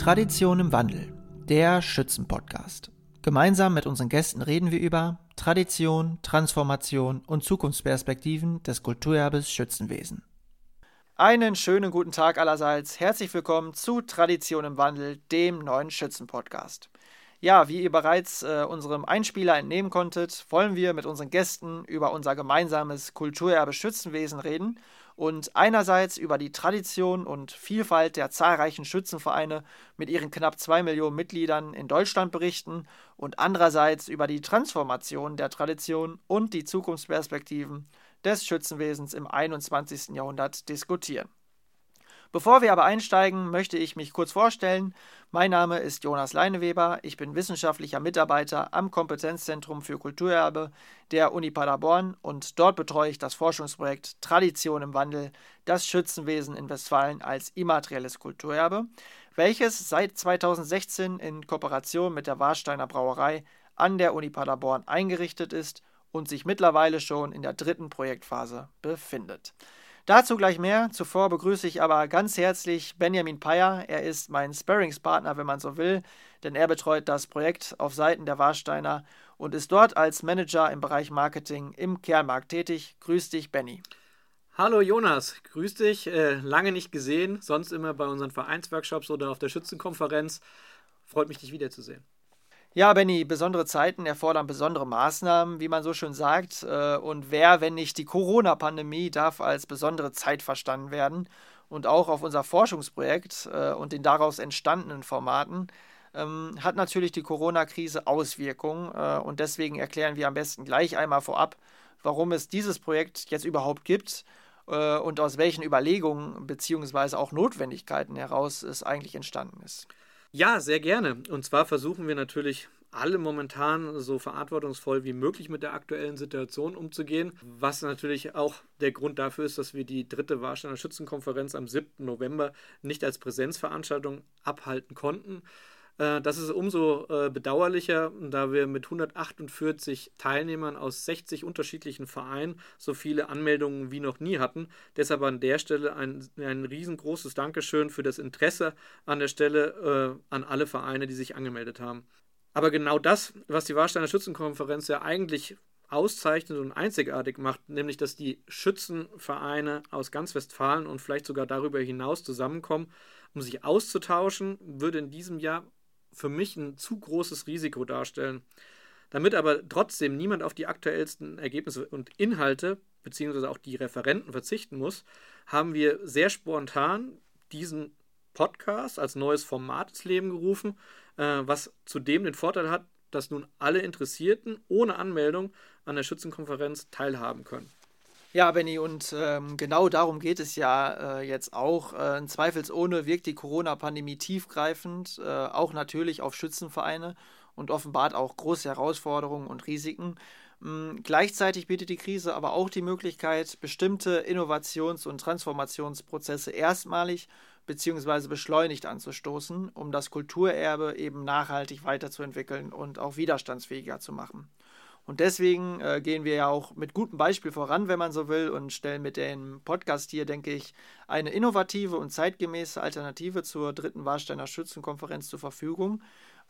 Tradition im Wandel, der Schützenpodcast. Gemeinsam mit unseren Gästen reden wir über Tradition, Transformation und Zukunftsperspektiven des Kulturerbes Schützenwesen. Einen schönen guten Tag allerseits. Herzlich willkommen zu Tradition im Wandel, dem neuen Schützenpodcast. Ja, wie ihr bereits äh, unserem Einspieler entnehmen konntet, wollen wir mit unseren Gästen über unser gemeinsames Kulturerbe Schützenwesen reden und einerseits über die Tradition und Vielfalt der zahlreichen Schützenvereine mit ihren knapp zwei Millionen Mitgliedern in Deutschland berichten und andererseits über die Transformation der Tradition und die Zukunftsperspektiven des Schützenwesens im 21. Jahrhundert diskutieren. Bevor wir aber einsteigen, möchte ich mich kurz vorstellen. Mein Name ist Jonas Leineweber. Ich bin wissenschaftlicher Mitarbeiter am Kompetenzzentrum für Kulturerbe der Uni Paderborn und dort betreue ich das Forschungsprojekt Tradition im Wandel, das Schützenwesen in Westfalen als immaterielles Kulturerbe, welches seit 2016 in Kooperation mit der Warsteiner Brauerei an der Uni Paderborn eingerichtet ist und sich mittlerweile schon in der dritten Projektphase befindet. Dazu gleich mehr. Zuvor begrüße ich aber ganz herzlich Benjamin Peyer. Er ist mein Sparringspartner, wenn man so will, denn er betreut das Projekt auf Seiten der Warsteiner und ist dort als Manager im Bereich Marketing im Kernmarkt tätig. Grüß dich, Benny. Hallo Jonas, grüß dich. Äh, lange nicht gesehen, sonst immer bei unseren Vereinsworkshops oder auf der Schützenkonferenz. Freut mich, dich wiederzusehen. Ja, Benny, besondere Zeiten erfordern besondere Maßnahmen, wie man so schön sagt. Äh, und wer, wenn nicht die Corona-Pandemie, darf als besondere Zeit verstanden werden. Und auch auf unser Forschungsprojekt äh, und den daraus entstandenen Formaten ähm, hat natürlich die Corona-Krise Auswirkungen. Äh, und deswegen erklären wir am besten gleich einmal vorab, warum es dieses Projekt jetzt überhaupt gibt und aus welchen Überlegungen bzw. auch Notwendigkeiten heraus es eigentlich entstanden ist. Ja, sehr gerne. Und zwar versuchen wir natürlich alle momentan so verantwortungsvoll wie möglich mit der aktuellen Situation umzugehen, was natürlich auch der Grund dafür ist, dass wir die dritte Warsteiner Schützenkonferenz am 7. November nicht als Präsenzveranstaltung abhalten konnten. Äh, das ist umso äh, bedauerlicher, da wir mit 148 Teilnehmern aus 60 unterschiedlichen Vereinen so viele Anmeldungen wie noch nie hatten. Deshalb an der Stelle ein, ein riesengroßes Dankeschön für das Interesse an der Stelle äh, an alle Vereine, die sich angemeldet haben. Aber genau das, was die Warsteiner Schützenkonferenz ja eigentlich auszeichnet und einzigartig macht, nämlich dass die Schützenvereine aus ganz Westfalen und vielleicht sogar darüber hinaus zusammenkommen, um sich auszutauschen, würde in diesem Jahr für mich ein zu großes Risiko darstellen. Damit aber trotzdem niemand auf die aktuellsten Ergebnisse und Inhalte beziehungsweise auch die Referenten verzichten muss, haben wir sehr spontan diesen Podcast als neues Format ins Leben gerufen, äh, was zudem den Vorteil hat, dass nun alle Interessierten ohne Anmeldung an der Schützenkonferenz teilhaben können. Ja, Benny, und ähm, genau darum geht es ja äh, jetzt auch. Äh, zweifelsohne wirkt die Corona-Pandemie tiefgreifend, äh, auch natürlich auf Schützenvereine und offenbart auch große Herausforderungen und Risiken. Ähm, gleichzeitig bietet die Krise aber auch die Möglichkeit, bestimmte Innovations- und Transformationsprozesse erstmalig bzw. beschleunigt anzustoßen, um das Kulturerbe eben nachhaltig weiterzuentwickeln und auch widerstandsfähiger zu machen. Und deswegen äh, gehen wir ja auch mit gutem Beispiel voran, wenn man so will, und stellen mit dem Podcast hier, denke ich, eine innovative und zeitgemäße Alternative zur dritten Warsteiner Schützenkonferenz zur Verfügung,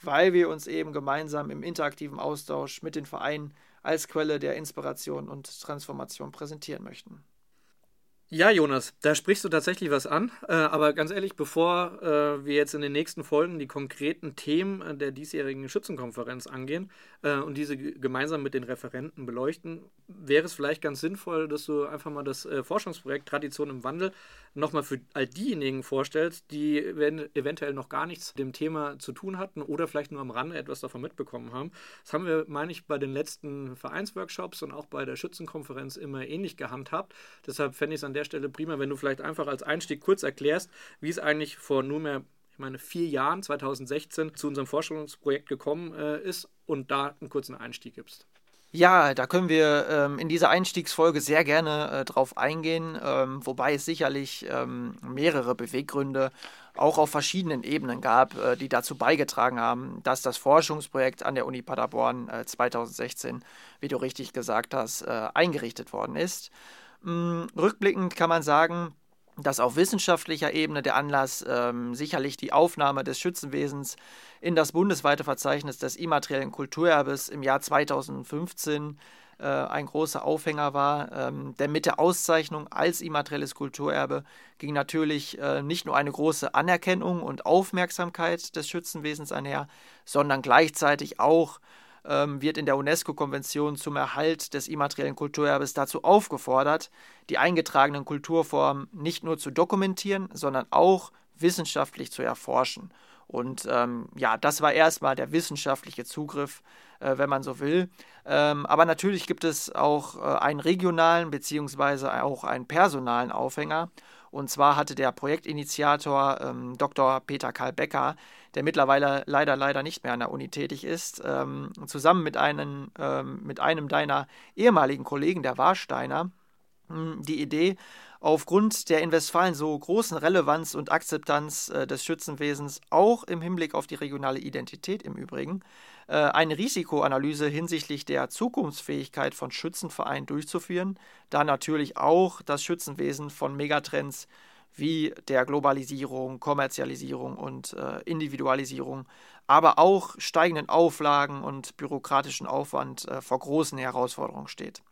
weil wir uns eben gemeinsam im interaktiven Austausch mit den Vereinen als Quelle der Inspiration und Transformation präsentieren möchten. Ja, Jonas, da sprichst du tatsächlich was an. Äh, aber ganz ehrlich, bevor äh, wir jetzt in den nächsten Folgen die konkreten Themen der diesjährigen Schützenkonferenz angehen äh, und diese gemeinsam mit den Referenten beleuchten, wäre es vielleicht ganz sinnvoll, dass du einfach mal das Forschungsprojekt Tradition im Wandel nochmal für all diejenigen vorstellst, die eventuell noch gar nichts mit dem Thema zu tun hatten oder vielleicht nur am Rande etwas davon mitbekommen haben. Das haben wir, meine ich, bei den letzten Vereinsworkshops und auch bei der Schützenkonferenz immer ähnlich gehandhabt. Deshalb fände ich es an der Stelle prima, wenn du vielleicht einfach als Einstieg kurz erklärst, wie es eigentlich vor nunmehr ich meine, vier Jahren, 2016, zu unserem Forschungsprojekt gekommen äh, ist und da einen kurzen Einstieg gibst. Ja, da können wir ähm, in dieser Einstiegsfolge sehr gerne äh, drauf eingehen, ähm, wobei es sicherlich ähm, mehrere Beweggründe auch auf verschiedenen Ebenen gab, äh, die dazu beigetragen haben, dass das Forschungsprojekt an der Uni Paderborn äh, 2016, wie du richtig gesagt hast, äh, eingerichtet worden ist. Mm, rückblickend kann man sagen, dass auf wissenschaftlicher Ebene der Anlass ähm, sicherlich die Aufnahme des Schützenwesens in das bundesweite Verzeichnis des immateriellen Kulturerbes im Jahr 2015 äh, ein großer Aufhänger war. Ähm, denn mit der Auszeichnung als immaterielles Kulturerbe ging natürlich äh, nicht nur eine große Anerkennung und Aufmerksamkeit des Schützenwesens einher, sondern gleichzeitig auch ähm, wird in der UNESCO-Konvention zum Erhalt des immateriellen Kulturerbes dazu aufgefordert, die eingetragenen Kulturformen nicht nur zu dokumentieren, sondern auch wissenschaftlich zu erforschen. Und ähm, ja, das war erstmal der wissenschaftliche Zugriff, äh, wenn man so will. Ähm, aber natürlich gibt es auch äh, einen regionalen beziehungsweise auch einen personalen Aufhänger. Und zwar hatte der Projektinitiator ähm, Dr. Peter Karl Becker, der mittlerweile leider, leider nicht mehr an der Uni tätig ist, ähm, zusammen mit einem, ähm, mit einem deiner ehemaligen Kollegen, der Warsteiner, die Idee, aufgrund der in Westfalen so großen Relevanz und Akzeptanz äh, des Schützenwesens, auch im Hinblick auf die regionale Identität im Übrigen, äh, eine Risikoanalyse hinsichtlich der Zukunftsfähigkeit von Schützenvereinen durchzuführen, da natürlich auch das Schützenwesen von Megatrends wie der Globalisierung, Kommerzialisierung und äh, Individualisierung, aber auch steigenden Auflagen und bürokratischen Aufwand äh, vor großen Herausforderungen steht.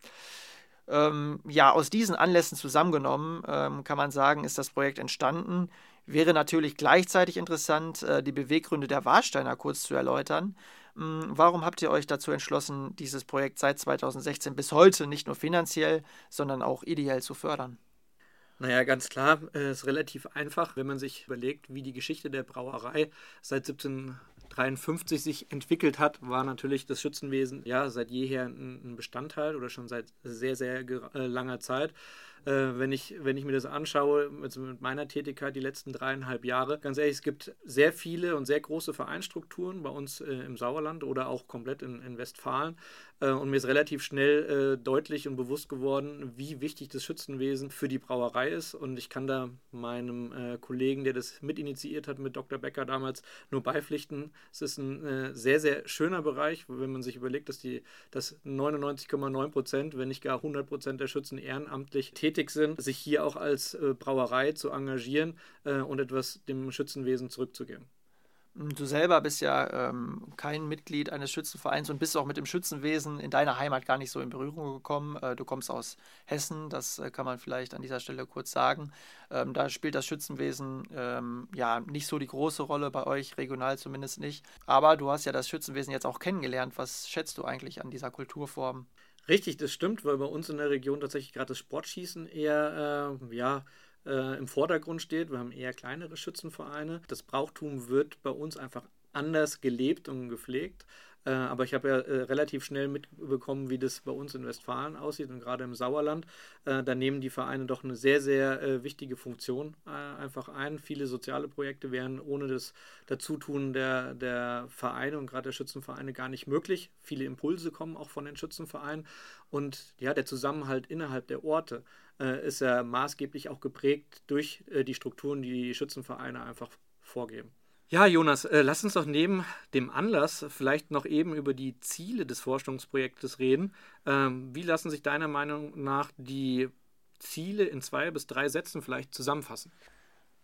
Ähm, ja, aus diesen Anlässen zusammengenommen ähm, kann man sagen, ist das Projekt entstanden. Wäre natürlich gleichzeitig interessant, äh, die Beweggründe der Warsteiner kurz zu erläutern. Ähm, warum habt ihr euch dazu entschlossen, dieses Projekt seit 2016 bis heute nicht nur finanziell, sondern auch ideell zu fördern? Naja, ganz klar, es äh, ist relativ einfach, wenn man sich überlegt, wie die Geschichte der Brauerei seit 17 1953 sich entwickelt hat, war natürlich das Schützenwesen ja seit jeher ein, Bestandteil oder schon seit sehr, sehr äh, langer Zeit. Äh, wenn, ich, wenn ich mir das anschaue, also mit meiner Tätigkeit die letzten dreieinhalb Jahre, ganz ehrlich, es gibt sehr viele und sehr große Vereinsstrukturen bei uns äh, im Sauerland oder auch komplett in, in Westfalen. Äh, und mir ist relativ schnell deutlich und bewusst geworden, wie wichtig das Schützenwesen für die Brauerei ist. Und ich kann da meinem Kollegen, der das mitinitiiert hat, mit Dr. Becker damals nur beipflichten. Es ist ein sehr, sehr schöner Bereich, wenn man sich überlegt, dass dass 99,9 Prozent, wenn nicht gar 100 Prozent der Schützen ehrenamtlich tätig tätig sind, sich hier auch als äh, Brauerei zu engagieren äh, und etwas dem Schützenwesen zurückzugeben. Du selber bist ja ähm, kein Mitglied eines Schützenvereins und bist auch mit dem Schützenwesen in deiner Heimat gar nicht so in Berührung gekommen. Äh, du kommst aus Hessen, das äh, kann man vielleicht an dieser Stelle kurz sagen. Ähm, da spielt das Schützenwesen ähm, ja nicht so die große Rolle bei euch, regional zumindest nicht. Aber du hast ja das Schützenwesen jetzt auch kennengelernt. Was schätzt du eigentlich an dieser Kulturform? Richtig, das stimmt, weil bei uns in der Region tatsächlich gerade das Sportschießen eher äh, ja, äh, im Vordergrund steht. Wir haben eher kleinere Schützenvereine. Das Brauchtum wird bei uns einfach anders gelebt und gepflegt. Äh, aber ich habe ja äh, relativ schnell mitbekommen, wie das bei uns in Westfalen aussieht und gerade im Sauerland. Äh, da nehmen die Vereine doch eine sehr, sehr wichtige Funktion einfach ein. Viele soziale Projekte wären ohne das Dazutun der, der Vereine und gerade der Schützenvereine gar nicht möglich. Viele Impulse kommen auch von den Schützenvereinen. Und ja, der Zusammenhalt innerhalb der Orte ist ja maßgeblich auch geprägt durch die Strukturen, die die Schützenvereine einfach vorgeben. Ja, Jonas, äh, lass uns doch neben dem Anlass vielleicht noch eben über die Ziele des Forschungsprojektes reden. Ähm, wie lassen sich deiner Meinung nach die Ziele in zwei bis drei Sätzen vielleicht zusammenfassen?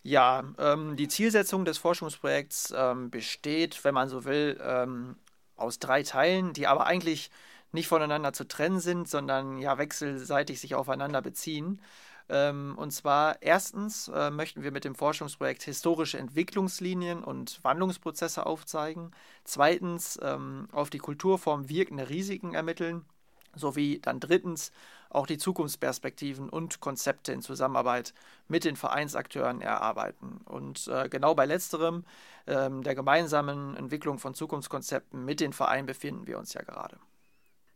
Ja, ähm, die Zielsetzung des Forschungsprojekts ähm, besteht, wenn man so will, aus drei Teilen, die aber eigentlich nicht voneinander zu trennen sind, sondern ja wechselseitig sich aufeinander beziehen. Ähm, und zwar erstens äh, möchten wir mit dem Forschungsprojekt historische Entwicklungslinien und Wandlungsprozesse aufzeigen. Zweitens ähm, auf die Kulturform wirkende Risiken ermitteln. Sowie dann drittens auch die Zukunftsperspektiven und Konzepte in Zusammenarbeit mit den Vereinsakteuren erarbeiten. Und äh, genau bei letzterem, ähm, der gemeinsamen Entwicklung von Zukunftskonzepten mit den Vereinen, befinden wir uns ja gerade.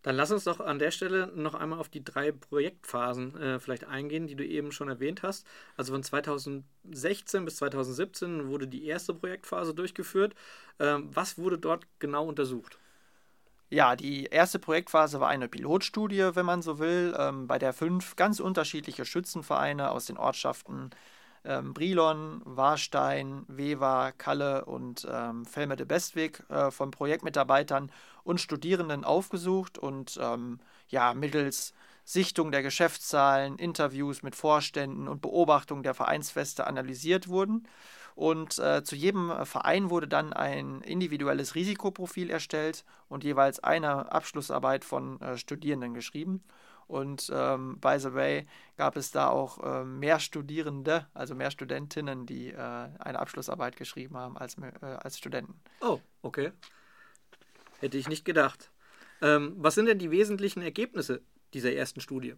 Dann lass uns doch an der Stelle noch einmal auf die drei Projektphasen äh, vielleicht eingehen, die du eben schon erwähnt hast. Also von 2016 bis 2017 wurde die erste Projektphase durchgeführt. Ähm, was wurde dort genau untersucht? Ja, die erste Projektphase war eine Pilotstudie, wenn man so will, ähm, bei der fünf ganz unterschiedliche Schützenvereine aus den Ortschaften ähm, Brilon, Warstein, Wewa, Kalle und ähm, Felme de Bestweg äh, von Projektmitarbeitern und Studierenden aufgesucht und ähm, ja, mittels Sichtung der Geschäftszahlen, Interviews mit Vorständen und Beobachtung der Vereinsfeste analysiert wurden. Und äh, zu jedem Verein wurde dann ein individuelles Risikoprofil erstellt und jeweils eine Abschlussarbeit von äh, Studierenden geschrieben. Und ähm, by the way, gab es da auch äh, mehr Studierende, also mehr Studentinnen, die äh, eine Abschlussarbeit geschrieben haben als, äh, als Studenten. Oh, okay. Hätte ich nicht gedacht. Ähm, was sind denn die wesentlichen Ergebnisse dieser ersten Studie?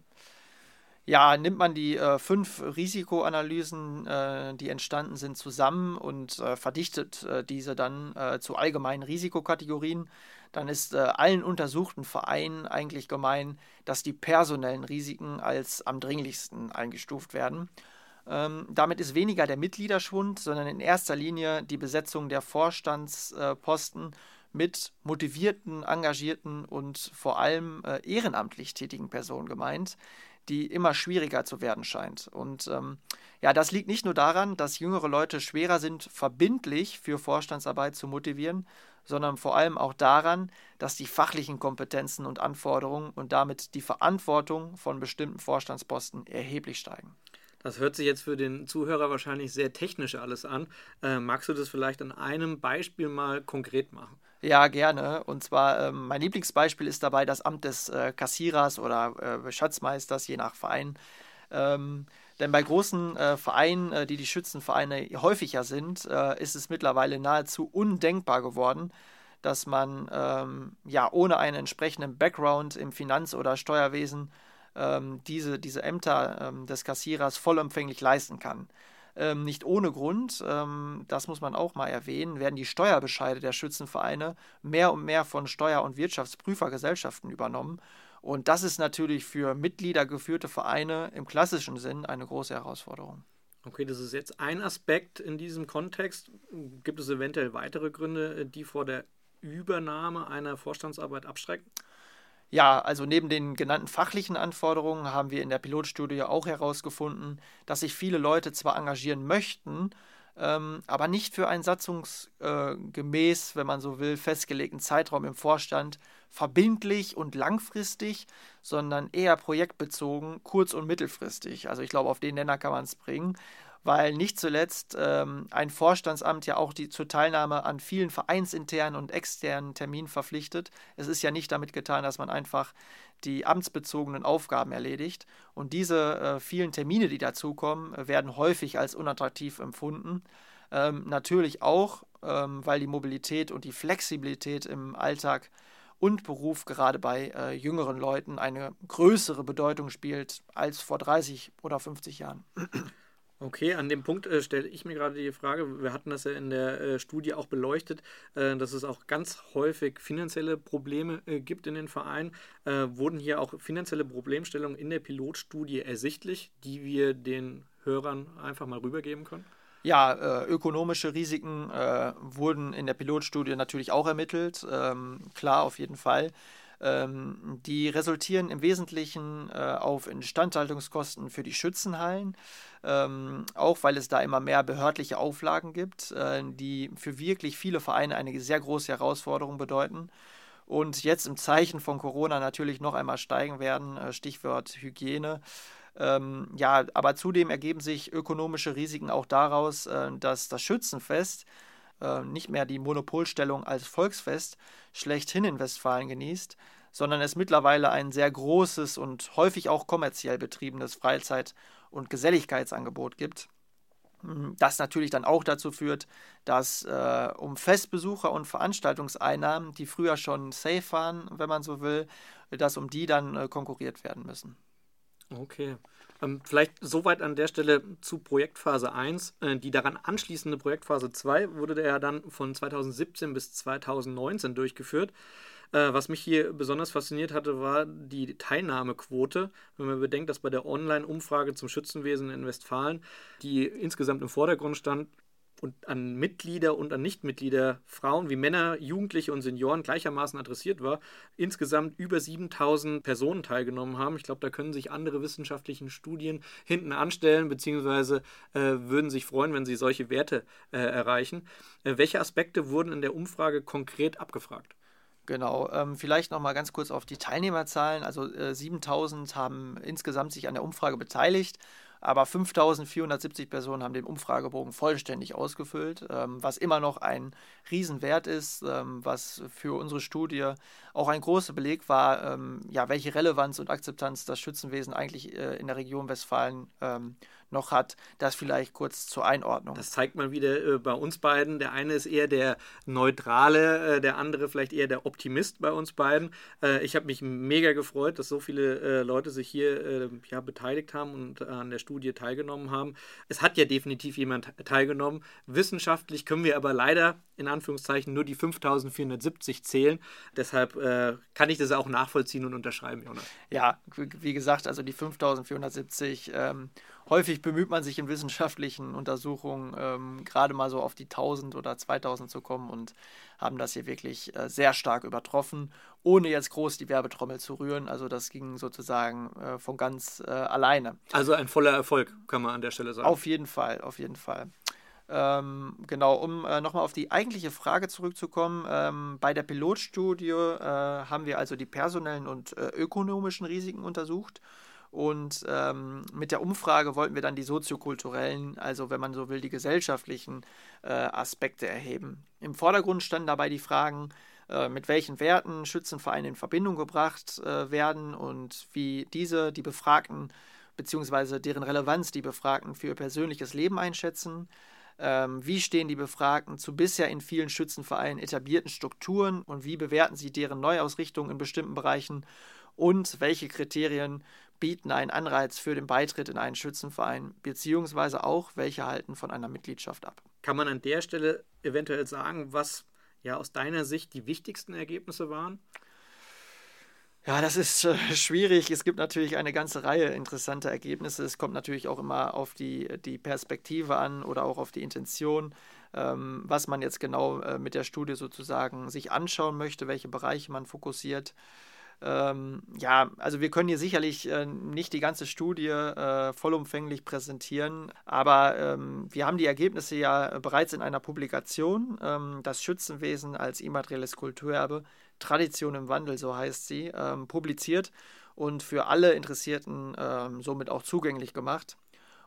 Ja, nimmt man die äh, fünf Risikoanalysen, äh, die entstanden sind, zusammen und äh, verdichtet äh, diese dann äh, zu allgemeinen Risikokategorien, dann ist äh, allen untersuchten Vereinen eigentlich gemein, dass die personellen Risiken als am dringlichsten eingestuft werden. Ähm, damit ist weniger der Mitgliederschwund, sondern in erster Linie die Besetzung der Vorstandsposten mit motivierten, engagierten und vor allem äh, ehrenamtlich tätigen Personen gemeint, die immer schwieriger zu werden scheint. Und ähm, ja, das liegt nicht nur daran, dass jüngere Leute schwerer sind, verbindlich für Vorstandsarbeit zu motivieren, sondern vor allem auch daran, dass die fachlichen Kompetenzen und Anforderungen und damit die Verantwortung von bestimmten Vorstandsposten erheblich steigen. Das hört sich jetzt für den Zuhörer wahrscheinlich sehr technisch alles an. Äh, magst du das vielleicht an einem Beispiel mal konkret machen? Ja, gerne. Und zwar, ähm, mein Lieblingsbeispiel ist dabei das Amt des äh, Kassierers oder äh, Schatzmeisters, je nach Verein. Ähm, denn bei großen äh, Vereinen, äh, die die Schützenvereine häufiger sind, äh, ist es mittlerweile nahezu undenkbar geworden, dass man ähm, ja ohne einen entsprechenden Background im Finanz- oder Steuerwesen ähm, diese, diese Ämter ähm, des Kassierers vollumfänglich leisten kann. Ähm, nicht ohne Grund, ähm, das muss man auch mal erwähnen, werden die Steuerbescheide der Schützenvereine mehr und mehr von Steuer- und Wirtschaftsprüfergesellschaften übernommen. Und das ist natürlich für mitgliedergeführte Vereine im klassischen Sinn eine große Herausforderung. Okay, das ist jetzt ein Aspekt in diesem Kontext. Gibt es eventuell weitere Gründe, die vor der Übernahme einer Vorstandsarbeit abschrecken? Ja, also neben den genannten fachlichen Anforderungen haben wir in der Pilotstudie auch herausgefunden, dass sich viele Leute zwar engagieren möchten, ähm, aber nicht für einen satzungsgemäß, äh, wenn man so will, festgelegten Zeitraum im Vorstand verbindlich und langfristig, sondern eher projektbezogen, kurz- und mittelfristig. Also ich glaube, auf den Nenner kann man es bringen weil nicht zuletzt ähm, ein Vorstandsamt ja auch die zur Teilnahme an vielen vereinsinternen und externen Terminen verpflichtet. Es ist ja nicht damit getan, dass man einfach die amtsbezogenen Aufgaben erledigt. Und diese äh, vielen Termine, die dazukommen, werden häufig als unattraktiv empfunden. Ähm, natürlich auch, ähm, weil die Mobilität und die Flexibilität im Alltag und Beruf gerade bei äh, jüngeren Leuten eine größere Bedeutung spielt als vor 30 oder 50 Jahren. Okay, an dem Punkt äh, stelle ich mir gerade die Frage, wir hatten das ja in der äh, Studie auch beleuchtet, äh, dass es auch ganz häufig finanzielle Probleme äh, gibt in den Vereinen. Äh, wurden hier auch finanzielle Problemstellungen in der Pilotstudie ersichtlich, die wir den Hörern einfach mal rübergeben können? Ja, äh, ökonomische Risiken wurden in der Pilotstudie natürlich auch ermittelt, ähm, klar auf jeden Fall. Ähm, die resultieren im Wesentlichen äh, auf Instandhaltungskosten für die Schützenhallen, ähm, auch weil es da immer mehr behördliche Auflagen gibt, äh, die für wirklich viele Vereine eine sehr große Herausforderung bedeuten und jetzt im Zeichen von Corona natürlich noch einmal steigen werden, äh, Stichwort Hygiene. Ähm, ja, aber zudem ergeben sich ökonomische Risiken auch daraus, äh, dass das Schützenfest äh, nicht mehr die Monopolstellung als Volksfest schlechthin in Westfalen genießt, sondern es mittlerweile ein sehr großes und häufig auch kommerziell betriebenes Freizeit- und Geselligkeitsangebot gibt. Hm, das natürlich dann auch dazu führt, dass äh, um Festbesucher und Veranstaltungseinnahmen, die früher schon safe waren, wenn man so will, dass um die dann äh, konkurriert werden müssen. Okay. Ähm, vielleicht soweit an der Stelle zu Projektphase 1. Äh, die daran anschließende Projektphase 2 wurde ja dann von 2017 bis 2019 durchgeführt. Äh, was mich hier besonders fasziniert hatte, war die Teilnahmequote. Wenn man bedenkt, dass bei der Online-Umfrage zum Schützenwesen in Westfalen, die insgesamt im Vordergrund stand, und an Mitglieder und an Nichtmitglieder, Frauen wie Männer, Jugendliche und Senioren gleichermaßen adressiert war, insgesamt über 7000 Personen teilgenommen haben. Ich glaube, da können sich andere wissenschaftliche Studien hinten anstellen, beziehungsweise äh, würden sich freuen, wenn sie solche Werte äh, erreichen. Äh, welche Aspekte wurden in der Umfrage konkret abgefragt? Genau. Ähm, vielleicht noch mal ganz kurz auf die Teilnehmerzahlen. Also äh, 7000 haben insgesamt sich an der Umfrage beteiligt aber 5470 Personen haben den Umfragebogen vollständig ausgefüllt, ähm, was immer noch ein Riesenwert ist, ähm, was für unsere Studie auch ein großer Beleg war, ähm, ja, welche Relevanz und Akzeptanz das Schützenwesen eigentlich äh, in der Region Westfalen ähm, noch hat. Das vielleicht kurz zur Einordnung. Das zeigt mal wieder äh, bei uns beiden. Der eine ist eher der Neutrale, äh, der andere vielleicht eher der Optimist bei uns beiden. Äh, ich habe mich mega gefreut, dass so viele äh, Leute sich hier äh, ja, beteiligt haben und an der Studie teilgenommen haben. Es hat ja definitiv jemand teilgenommen. Wissenschaftlich können wir aber leider in Anführungszeichen nur die 5470 zählen. Deshalb äh, kann ich das auch nachvollziehen und unterschreiben, Jonas. Ja, wie gesagt, also die 5470 ähm, häufig bemüht man sich in wissenschaftlichen Untersuchungen ähm, gerade mal so auf die 1000 oder 2000 zu kommen und haben das hier wirklich äh, sehr stark übertroffen, ohne jetzt groß die Werbetrommel zu rühren. Also das ging sozusagen äh, von ganz äh, alleine. Also ein voller Erfolg, kann man an der Stelle sagen. Auf jeden Fall, auf jeden Fall. Ähm, genau, um äh, nochmal auf die eigentliche Frage zurückzukommen. Ähm, bei der Pilotstudie äh, haben wir also die personellen und äh, ökonomischen Risiken untersucht und ähm, mit der Umfrage wollten wir dann die soziokulturellen, also wenn man so will, die gesellschaftlichen äh, Aspekte erheben. Im Vordergrund standen dabei die Fragen, äh, mit welchen Werten Schützenvereine in Verbindung gebracht äh, werden und wie diese die Befragten bzw. deren Relevanz die Befragten für ihr persönliches Leben einschätzen. Ähm, wie stehen die Befragten zu bisher in vielen Schützenvereinen etablierten Strukturen und wie bewerten sie deren Neuausrichtung in bestimmten Bereichen? Und welche Kriterien bieten einen Anreiz für den Beitritt in einen Schützenverein, beziehungsweise auch, welche halten von einer Mitgliedschaft ab. Kann man an der Stelle eventuell sagen, was ja aus deiner Sicht die wichtigsten Ergebnisse waren? Ja, das ist äh, schwierig. Es gibt natürlich eine ganze Reihe interessanter Ergebnisse. Es kommt natürlich auch immer auf die, die Perspektive an oder auch auf die Intention, ähm, was man jetzt genau äh, mit der Studie sozusagen sich anschauen möchte, welche Bereiche man fokussiert. Ähm, ja, also wir können hier sicherlich äh, nicht die ganze Studie äh, vollumfänglich präsentieren, aber ähm, wir haben die Ergebnisse ja bereits in einer Publikation, ähm, das Schützenwesen als immaterielles Kulturerbe, Tradition im Wandel, so heißt sie, ähm, publiziert und für alle Interessierten ähm, somit auch zugänglich gemacht.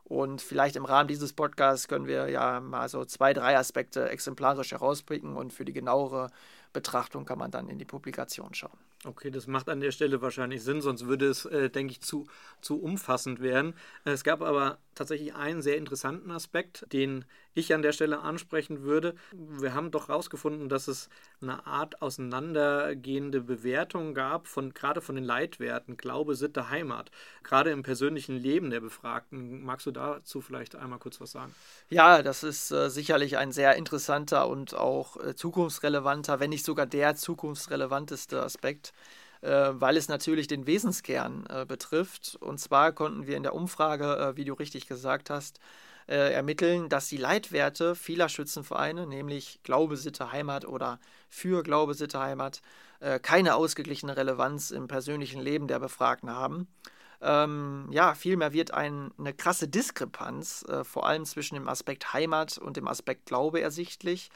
Und vielleicht im Rahmen dieses Podcasts können wir ja mal so zwei, drei Aspekte exemplarisch herauspicken und für die genauere Betrachtung kann man dann in die Publikation schauen. Okay, das macht an der Stelle wahrscheinlich Sinn, sonst würde es, äh, denke ich, zu, zu umfassend werden. Es gab aber tatsächlich einen sehr interessanten Aspekt, den ich an der Stelle ansprechen würde. Wir haben doch herausgefunden, dass es eine Art auseinandergehende Bewertung gab, von, gerade von den Leitwerten Glaube, Sitte, Heimat, gerade im persönlichen Leben der Befragten. Magst du dazu vielleicht einmal kurz was sagen? Ja, das ist äh, sicherlich ein sehr interessanter und auch äh, zukunftsrelevanter, wenn nicht sogar der zukunftsrelevanteste Aspekt äh, weil es natürlich den Wesenskern äh, betrifft. Und zwar konnten wir in der Umfrage, äh, wie du richtig gesagt hast, äh, ermitteln, dass die Leitwerte vieler Schützenvereine, nämlich Glaube, Sitte, Heimat oder für Glaube, Sitte, Heimat, äh, keine ausgeglichene Relevanz im persönlichen Leben der Befragten haben. Ähm, ja, vielmehr wird ein, eine krasse Diskrepanz, äh, vor allem zwischen dem Aspekt Heimat und dem Aspekt Glaube ersichtlich.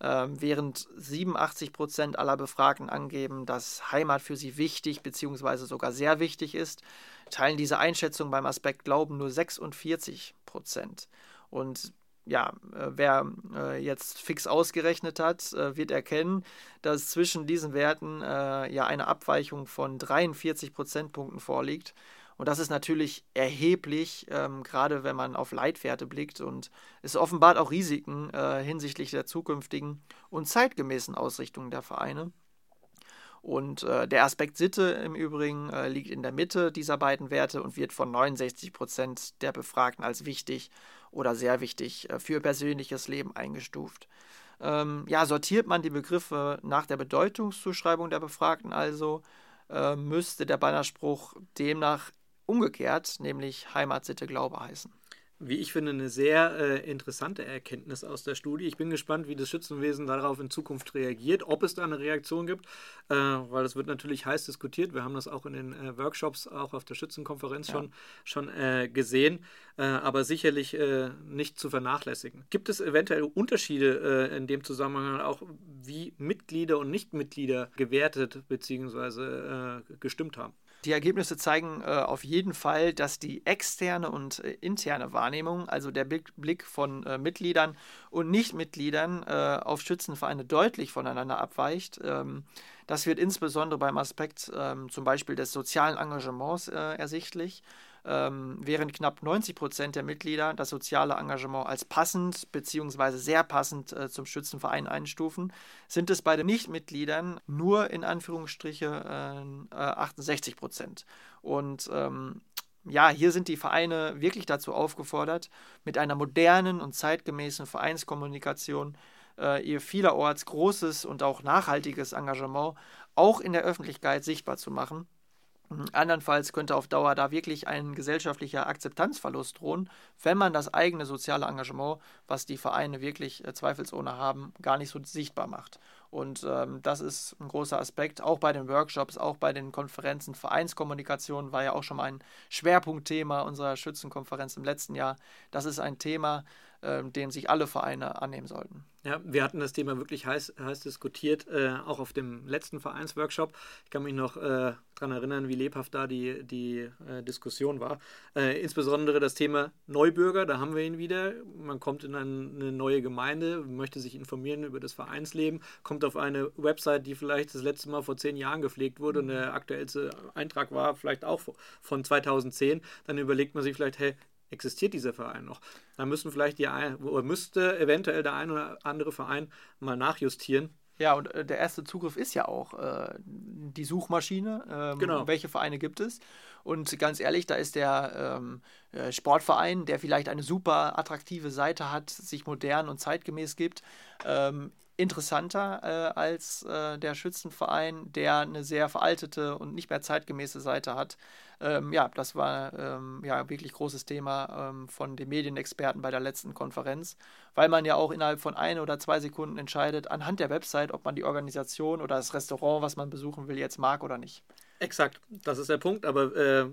Ähm, während 87 Prozent aller Befragten angeben, dass Heimat für sie wichtig bzw. sogar sehr wichtig ist, teilen diese Einschätzung beim Aspekt Glauben nur 46 Prozent. Und ja, äh, wer äh, jetzt fix ausgerechnet hat, äh, wird erkennen, dass zwischen diesen Werten ja eine Abweichung von 43 Prozentpunkten vorliegt. Und das ist natürlich erheblich, ähm, gerade wenn man auf Leitwerte blickt. Und es offenbart auch Risiken äh, hinsichtlich der zukünftigen und zeitgemäßen Ausrichtung der Vereine. Und äh, der Aspekt Sitte im Übrigen äh, liegt in der Mitte dieser beiden Werte und wird von 69 Prozent der Befragten als wichtig oder sehr wichtig äh, für persönliches Leben eingestuft. Ähm, ja, sortiert man die Begriffe nach der Bedeutungszuschreibung der Befragten also, äh, müsste der Bannerspruch demnach umgekehrt, nämlich Heimat, Sitte, Glaube heißen. wie ich finde, eine sehr äh, interessante Erkenntnis aus der Studie. Ich bin gespannt, wie das Schützenwesen darauf in Zukunft reagiert, ob es da eine Reaktion gibt, äh, weil das wird natürlich heiß diskutiert. Wir haben das auch in den äh, Workshops, auch auf der Schützenkonferenz ja. schon, schon äh, gesehen, äh, aber sicherlich äh, nicht zu vernachlässigen. Gibt es eventuell Unterschiede in dem Zusammenhang auch, wie Mitglieder und Nichtmitglieder gewertet bzw. gestimmt haben? Die Ergebnisse zeigen äh, auf jeden Fall, dass die externe und äh, interne Wahrnehmung, also der Blick, Blick von äh, Mitgliedern und Nichtmitgliedern äh, auf Schützenvereine deutlich voneinander abweicht. Ähm, das wird insbesondere beim Aspekt ähm, zum Beispiel des sozialen Engagements äh, ersichtlich ähm, während knapp 90 Prozent der Mitglieder das soziale Engagement als passend bzw. sehr passend äh, zum Schützenverein einstufen, sind es bei den Nichtmitgliedern nur in Anführungsstriche äh, 68 äh, Prozent. Und ähm, ja, hier sind die Vereine wirklich dazu aufgefordert, mit einer modernen und zeitgemäßen Vereinskommunikation äh, ihr vielerorts großes und auch nachhaltiges Engagement auch in der Öffentlichkeit sichtbar zu machen Andernfalls könnte auf Dauer da wirklich ein gesellschaftlicher Akzeptanzverlust drohen, wenn man das eigene soziale Engagement, was die Vereine wirklich äh, zweifelsohne haben, gar nicht so sichtbar macht. Und ähm, das ist ein großer Aspekt, auch bei den Workshops, auch bei den Konferenzen. Vereinskommunikation war ja auch schon mal ein Schwerpunktthema unserer Schützenkonferenz im letzten Jahr. Das ist ein Thema, äh, dem sich alle Vereine annehmen sollten. Ja, wir hatten das Thema wirklich heiß, heiß diskutiert, äh, auch auf dem letzten Vereinsworkshop. Ich kann mich noch äh, daran erinnern, wie lebhaft da die, die äh, Diskussion war. Äh, insbesondere das Thema Neubürger, da haben wir ihn wieder. Man kommt in ein, eine neue Gemeinde, möchte sich informieren über das Vereinsleben, kommt auf eine Website, die vielleicht das letzte Mal vor zehn Jahren gepflegt wurde und der aktuellste Eintrag war vielleicht auch von 2010. Dann überlegt man sich vielleicht, hey, existiert dieser Verein noch. Da müssen vielleicht die ein, oder müsste eventuell der ein oder andere Verein mal nachjustieren. Ja, und äh, der erste Zugriff ist ja auch äh, die Suchmaschine. Ähm, genau. Welche Vereine gibt es? Und ganz ehrlich, da ist der ähm, äh, Sportverein, der vielleicht eine super attraktive Seite hat, sich modern und zeitgemäß gibt, ähm, interessanter äh, als äh, der Schützenverein, der eine sehr veraltete und nicht mehr zeitgemäße Seite hat. Ähm, ja, das war ähm, ja wirklich großes Thema ähm, von den Medienexperten bei der letzten Konferenz, weil man ja auch innerhalb von ein oder zwei Sekunden entscheidet anhand der Website, ob man die Organisation oder das Restaurant, was man besuchen will, jetzt mag oder nicht. Exakt, das ist der Punkt. Aber äh,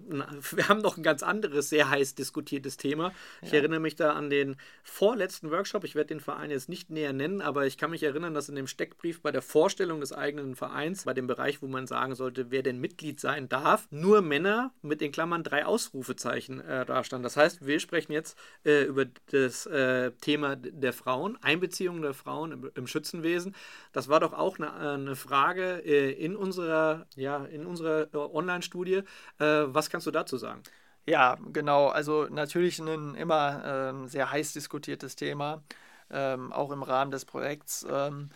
wir haben noch ein ganz anderes, sehr heiß diskutiertes Thema. Ich ja. erinnere mich da an den vorletzten Workshop. Ich werde den Verein jetzt nicht näher nennen, aber ich kann mich erinnern, dass in dem Steckbrief bei der Vorstellung des eigenen Vereins, bei dem Bereich, wo man sagen sollte, wer denn Mitglied sein darf, nur Männer mit den Klammern drei Ausrufezeichen äh, da stand. Das heißt, wir sprechen jetzt äh, über das äh, Thema der Frauen, Einbeziehung der Frauen im, im, Schützenwesen. Das war doch auch eine, äh, eine Frage äh, in unserer, ja, in unserer äh, Online-Studie. Äh, was kannst du dazu sagen? Ja, genau. Also natürlich ein immer ähm, sehr heiß diskutiertes Thema, ähm, auch im Rahmen des Projekts. Ähm,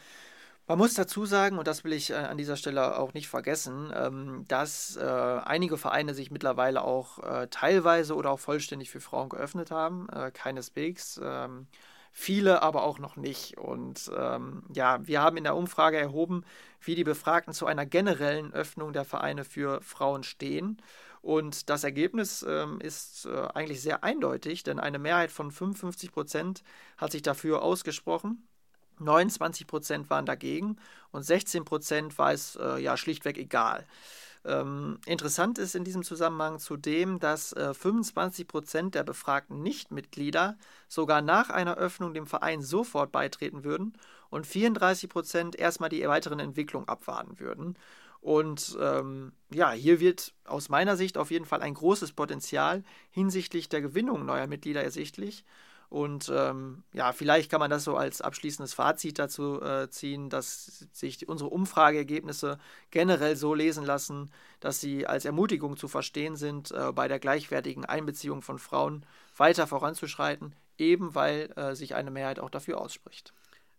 man muss dazu sagen, und das will ich äh, an dieser Stelle auch nicht vergessen, ähm, dass äh, einige Vereine sich mittlerweile auch äh, teilweise oder auch vollständig für Frauen geöffnet haben. Keineswegs. Viele aber auch noch nicht. Und ähm, ja, wir haben in der Umfrage erhoben, wie die Befragten zu einer generellen Öffnung der Vereine für Frauen stehen. Und das Ergebnis ähm, ist äh, eigentlich sehr eindeutig, denn eine Mehrheit von 55 Prozent hat sich dafür ausgesprochen. 29 Prozent waren dagegen und 16 Prozent war es äh, ja schlichtweg egal. Ähm, interessant ist in diesem Zusammenhang zudem, dass äh, 25 Prozent der befragten Nichtmitglieder sogar nach einer Öffnung dem Verein sofort beitreten würden und 34 Prozent erstmal die weiteren Entwicklung abwarten würden. Und ähm, ja, hier wird aus meiner Sicht auf jeden Fall ein großes Potenzial hinsichtlich der Gewinnung neuer Mitglieder ersichtlich. Und ähm, ja, vielleicht kann man das so als abschließendes Fazit dazu äh, ziehen, dass sich unsere Umfrageergebnisse generell so lesen lassen, dass sie als Ermutigung zu verstehen sind, äh, bei der gleichwertigen Einbeziehung von Frauen weiter voranzuschreiten, eben weil äh, sich eine Mehrheit auch dafür ausspricht.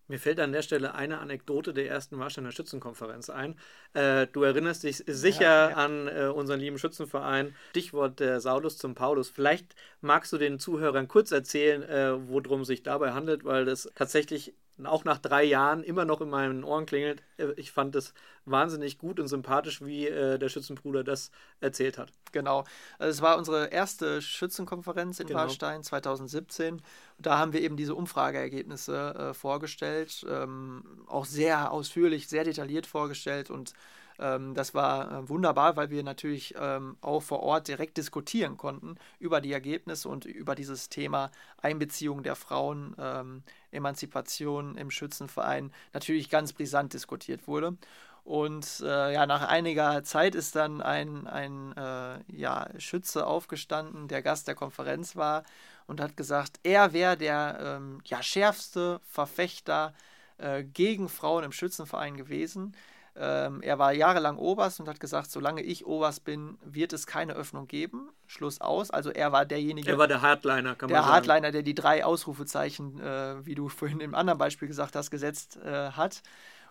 Mir fällt an der Stelle eine Anekdote der ersten Warsteiner Schützenkonferenz ein. Äh, du erinnerst dich sicher ja, ja. an äh, unseren lieben Schützenverein. Stichwort der Saulus zum Paulus. Vielleicht magst du den Zuhörern kurz erzählen, äh, worum sich dabei handelt, weil das tatsächlich auch nach drei Jahren immer noch in meinen Ohren klingelt. Äh, ich fand es wahnsinnig gut und sympathisch, wie äh, der Schützenbruder das erzählt hat. Genau. Also es war unsere erste Schützenkonferenz in genau. Warstein 2017. Da haben wir eben diese Umfrageergebnisse äh, vorgestellt, ähm, auch sehr ausführlich, sehr detailliert vorgestellt und ähm, das war äh, wunderbar, weil wir natürlich ähm, auch vor Ort direkt diskutieren konnten über die Ergebnisse und über dieses Thema Einbeziehung der Frauen, ähm, Emanzipation im Schützenverein natürlich ganz brisant diskutiert wurde. Und äh, ja, nach einiger Zeit ist dann ein, ein äh, ja, Schütze aufgestanden, der Gast der Konferenz war und hat gesagt, er wäre der ähm, ja, schärfste Verfechter äh, gegen Frauen im Schützenverein gewesen. Ähm, er war jahrelang Oberst und hat gesagt, solange ich Oberst bin, wird es keine Öffnung geben. Schluss aus. Also er war derjenige. Er war der Hardliner, kann man der sagen. Der Hardliner, der die drei Ausrufezeichen, äh, wie du vorhin im anderen Beispiel gesagt hast, gesetzt äh, hat.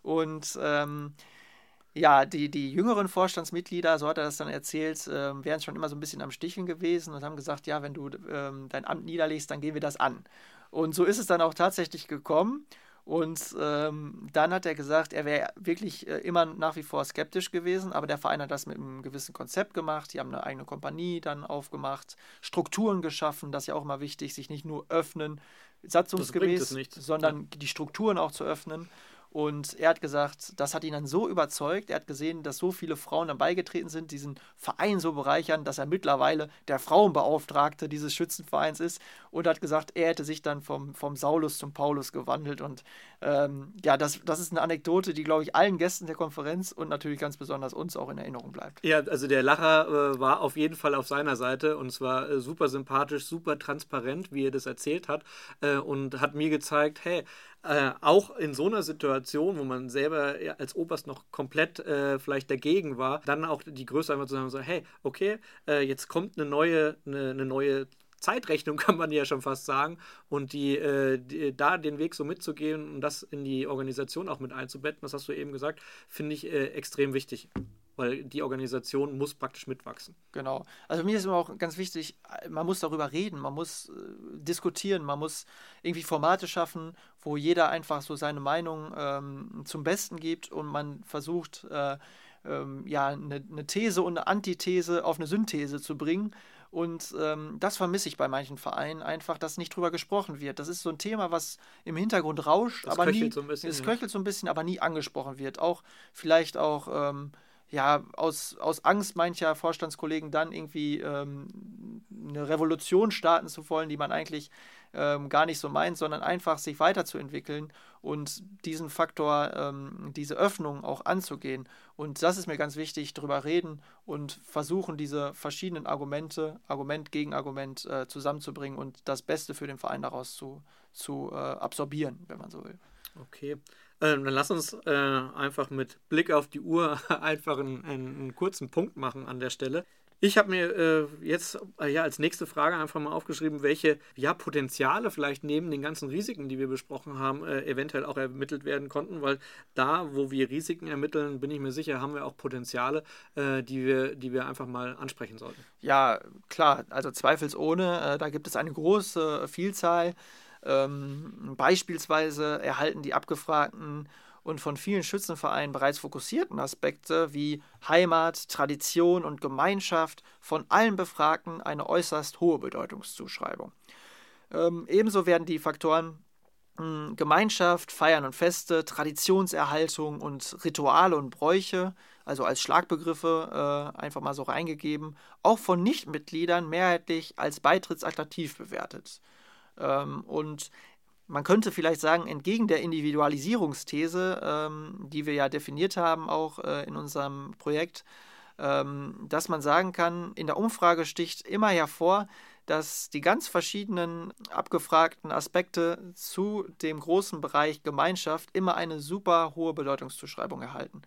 Und ähm, ja, die, die jüngeren Vorstandsmitglieder, so hat er das dann erzählt, äh, wären schon immer so ein bisschen am Sticheln gewesen und haben gesagt, ja, wenn du ähm, dein Amt niederlegst, dann gehen wir das an. Und so ist es dann auch tatsächlich gekommen. Und ähm, dann hat er gesagt, er wäre wirklich äh, immer nach wie vor skeptisch gewesen, aber der Verein hat das mit einem gewissen Konzept gemacht. Die haben eine eigene Kompanie dann aufgemacht, Strukturen geschaffen, das ist ja auch immer wichtig, sich nicht nur öffnen, satzungsgemäß, sondern die Strukturen auch zu öffnen. Und er hat gesagt, das hat ihn dann so überzeugt. Er hat gesehen, dass so viele Frauen dann beigetreten sind, diesen Verein so bereichern, dass er mittlerweile der Frauenbeauftragte dieses Schützenvereins ist und hat gesagt, er hätte sich dann vom, vom Saulus zum Paulus gewandelt. Und ähm, ja, das, das ist eine Anekdote, die, glaube ich, allen Gästen der Konferenz und natürlich ganz besonders uns auch in Erinnerung bleibt. Ja, also der Lacher äh, war auf jeden Fall auf seiner Seite und zwar äh, super sympathisch, super transparent, wie er das erzählt hat äh, und hat mir gezeigt, hey, äh, auch in so einer Situation, wo man selber als Oberst noch komplett äh, vielleicht dagegen war, dann auch die Größe einfach zu sagen, so, hey, okay, äh, jetzt kommt eine neue, eine, eine neue Zeitrechnung, kann man ja schon fast sagen. Und die, äh, die, da den Weg so mitzugehen und das in die Organisation auch mit einzubetten, das hast du eben gesagt, finde ich äh, extrem wichtig weil die Organisation muss praktisch mitwachsen. Genau. Also mir ist immer auch ganz wichtig, man muss darüber reden, man muss äh, diskutieren, man muss irgendwie Formate schaffen, wo jeder einfach so seine Meinung ähm, zum Besten gibt und man versucht, äh, ähm, ja, eine, eine These und eine Antithese auf eine Synthese zu bringen. Und ähm, das vermisse ich bei manchen Vereinen einfach, dass nicht drüber gesprochen wird. Das ist so ein Thema, was im Hintergrund rauscht, das aber nie. So ein bisschen, es köchelt so ein bisschen, aber nie angesprochen wird. Auch vielleicht auch ähm, ja, aus, aus Angst mancher Vorstandskollegen dann irgendwie ähm, eine Revolution starten zu wollen, die man eigentlich ähm, gar nicht so meint, sondern einfach sich weiterzuentwickeln und diesen Faktor, ähm, diese Öffnung auch anzugehen. Und das ist mir ganz wichtig, darüber reden und versuchen, diese verschiedenen Argumente, Argument gegen Argument äh, zusammenzubringen und das Beste für den Verein daraus zu, zu äh, absorbieren, wenn man so will. Okay. Ähm, dann lass uns äh, einfach mit Blick auf die Uhr einfach einen, einen kurzen Punkt machen an der Stelle. Ich habe mir äh, jetzt äh, ja als nächste Frage einfach mal aufgeschrieben, welche ja, Potenziale vielleicht neben den ganzen Risiken, die wir besprochen haben, äh, eventuell auch ermittelt werden konnten, weil da, wo wir Risiken ermitteln, bin ich mir sicher, haben wir auch Potenziale, äh, die, wir, die wir einfach mal ansprechen sollten. Ja, klar, also zweifelsohne, äh, da gibt es eine große Vielzahl ähm, beispielsweise erhalten die Abgefragten und von vielen Schützenvereinen bereits fokussierten Aspekte wie Heimat, Tradition und Gemeinschaft von allen Befragten eine äußerst hohe Bedeutungszuschreibung. Ähm, ebenso werden die Faktoren hm, Gemeinschaft, Feiern und Feste, Traditionserhaltung und Rituale und Bräuche, also als Schlagbegriffe äh, einfach mal so reingegeben, auch von Nichtmitgliedern mehrheitlich als beitrittsattraktiv bewertet. Ähm, und man könnte vielleicht sagen, entgegen der Individualisierungsthese, ähm, die wir ja definiert haben, auch äh, in unserem Projekt, ähm, dass man sagen kann, in der Umfrage sticht immer hervor, dass die ganz verschiedenen abgefragten Aspekte zu dem großen Bereich Gemeinschaft immer eine super hohe Bedeutungszuschreibung erhalten.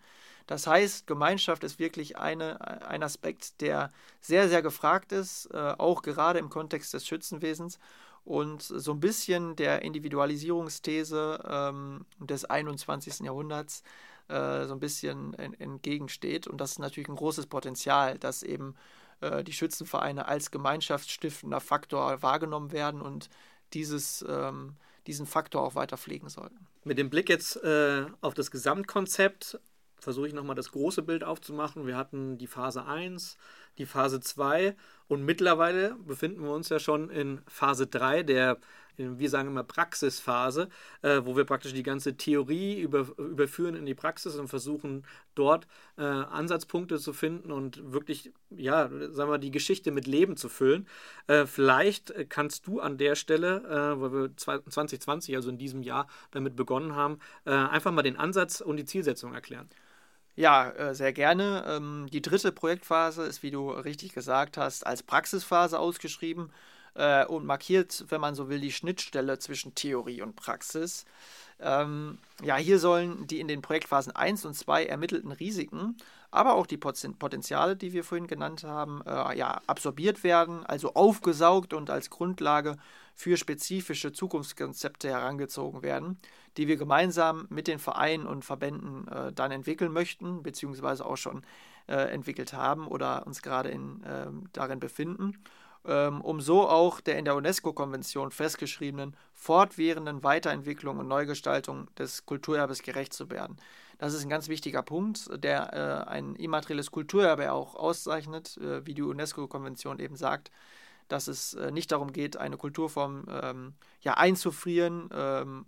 Das heißt, Gemeinschaft ist wirklich eine, ein Aspekt, der sehr, sehr gefragt ist, äh, auch gerade im Kontext des Schützenwesens und so ein bisschen der Individualisierungsthese ähm, des 21. Jahrhunderts äh, so ein bisschen en entgegensteht. Und das ist natürlich ein großes Potenzial, dass eben äh, die Schützenvereine als gemeinschaftsstiftender Faktor wahrgenommen werden und dieses, ähm, diesen Faktor auch weiter pflegen sollten. Mit dem Blick jetzt äh, auf das Gesamtkonzept versuche ich nochmal das große Bild aufzumachen. Wir hatten die Phase 1, die Phase 2 und mittlerweile befinden wir uns ja schon in Phase 3 der wir sagen immer Praxisphase, äh, wo wir praktisch die ganze Theorie über, überführen in die Praxis und versuchen dort äh, Ansatzpunkte zu finden und wirklich, ja, sagen wir, die Geschichte mit Leben zu füllen. Äh, vielleicht kannst du an der Stelle, äh, weil wir 2020, also in diesem Jahr, damit begonnen haben, äh, einfach mal den Ansatz und die Zielsetzung erklären. Ja, äh, sehr gerne. Ähm, die dritte Projektphase ist, wie du richtig gesagt hast, als Praxisphase ausgeschrieben äh, und markiert, wenn man so will, die Schnittstelle zwischen Theorie und Praxis. Ähm, ja, hier sollen die in den Projektphasen 1 und 2 ermittelten Risiken, aber auch die Potenziale, die wir vorhin genannt haben, äh, ja, absorbiert werden, also aufgesaugt und als Grundlage für spezifische Zukunftskonzepte herangezogen werden, die wir gemeinsam mit den Vereinen und Verbänden äh, dann entwickeln möchten, beziehungsweise auch schon äh, entwickelt haben oder uns gerade in, ähm, darin befinden ähm, um so auch der in der UNESCO-Konvention festgeschriebenen fortwährenden Weiterentwicklung und Neugestaltung des Kulturerbes gerecht zu werden. Das ist ein ganz wichtiger Punkt, der äh, ein immaterielles Kulturerbe auch auszeichnet, äh, wie die UNESCO-Konvention eben sagt, dass es äh, nicht darum geht, eine Kulturform ähm, ja, einzufrieren, ähm,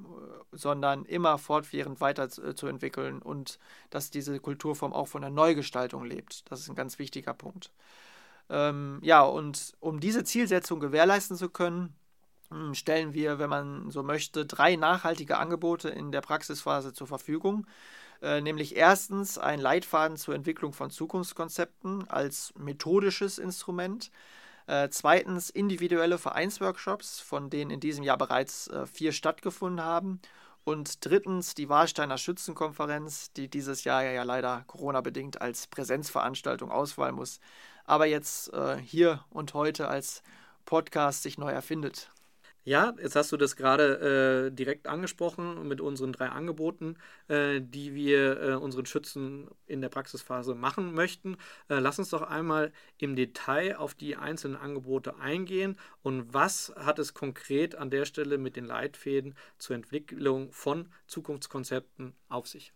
sondern immer fortwährend weiterzuentwickeln und dass diese Kulturform auch von der Neugestaltung lebt. Das ist ein ganz wichtiger Punkt. Ähm, ja, und um diese Zielsetzung gewährleisten zu können, hm, stellen wir, wenn man so möchte, drei nachhaltige Angebote in der Praxisphase zur Verfügung. Äh, nämlich erstens ein Leitfaden zur Entwicklung von Zukunftskonzepten als methodisches Instrument. Äh, zweitens individuelle Vereinsworkshops, von denen in diesem Jahr bereits äh, vier stattgefunden haben. Und drittens die Warsteiner Schützenkonferenz, die dieses Jahr ja leider Corona-bedingt als Präsenzveranstaltung ausfallen muss aber jetzt hier und heute als Podcast sich neu erfindet. Ja, jetzt hast du das gerade äh, direkt angesprochen mit unseren drei Angeboten, äh, die wir äh, unseren Schützen in der Praxisphase machen möchten. Äh, lass uns doch einmal im Detail auf die einzelnen Angebote eingehen und was hat es konkret an der Stelle mit den Leitfäden zur Entwicklung von Zukunftskonzepten auf sich?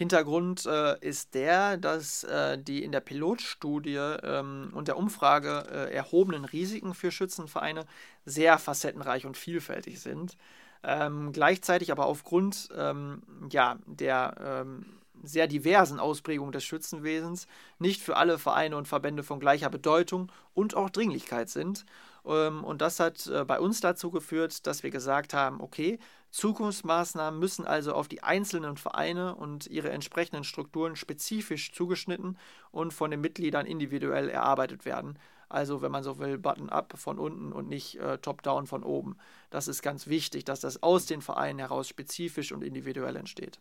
Hintergrund äh, ist der, dass äh, die in der Pilotstudie ähm, und der Umfrage äh, erhobenen Risiken für Schützenvereine sehr facettenreich und vielfältig sind. Ähm, gleichzeitig aber aufgrund ähm, ja, der ähm, sehr diversen Ausprägung des Schützenwesens nicht für alle Vereine und Verbände von gleicher Bedeutung und auch Dringlichkeit sind. Ähm, und das hat äh, bei uns dazu geführt, dass wir gesagt haben, okay, Zukunftsmaßnahmen müssen also auf die einzelnen Vereine und ihre entsprechenden Strukturen spezifisch zugeschnitten und von den Mitgliedern individuell erarbeitet werden. Also, wenn man so will, button-up von unten und nicht äh, top-down von oben. Das ist ganz wichtig, dass das aus den Vereinen heraus spezifisch und individuell entsteht.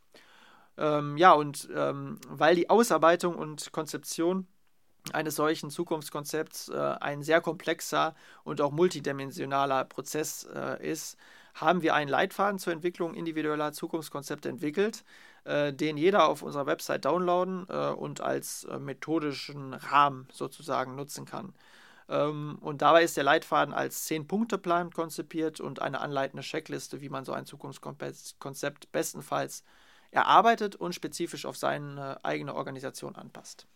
Ähm, ja, und ähm, weil die Ausarbeitung und Konzeption eines solchen Zukunftskonzepts äh, ein sehr komplexer und auch multidimensionaler Prozess äh, ist, haben wir einen Leitfaden zur Entwicklung individueller Zukunftskonzepte entwickelt, äh, den jeder auf unserer Website downloaden äh, und als äh, methodischen Rahmen sozusagen nutzen kann. Ähm, und dabei ist der Leitfaden als 10-Punkte-Plan konzipiert und eine anleitende Checkliste, wie man so ein Zukunftskonzept bestenfalls erarbeitet und spezifisch auf seine eigene Organisation anpasst.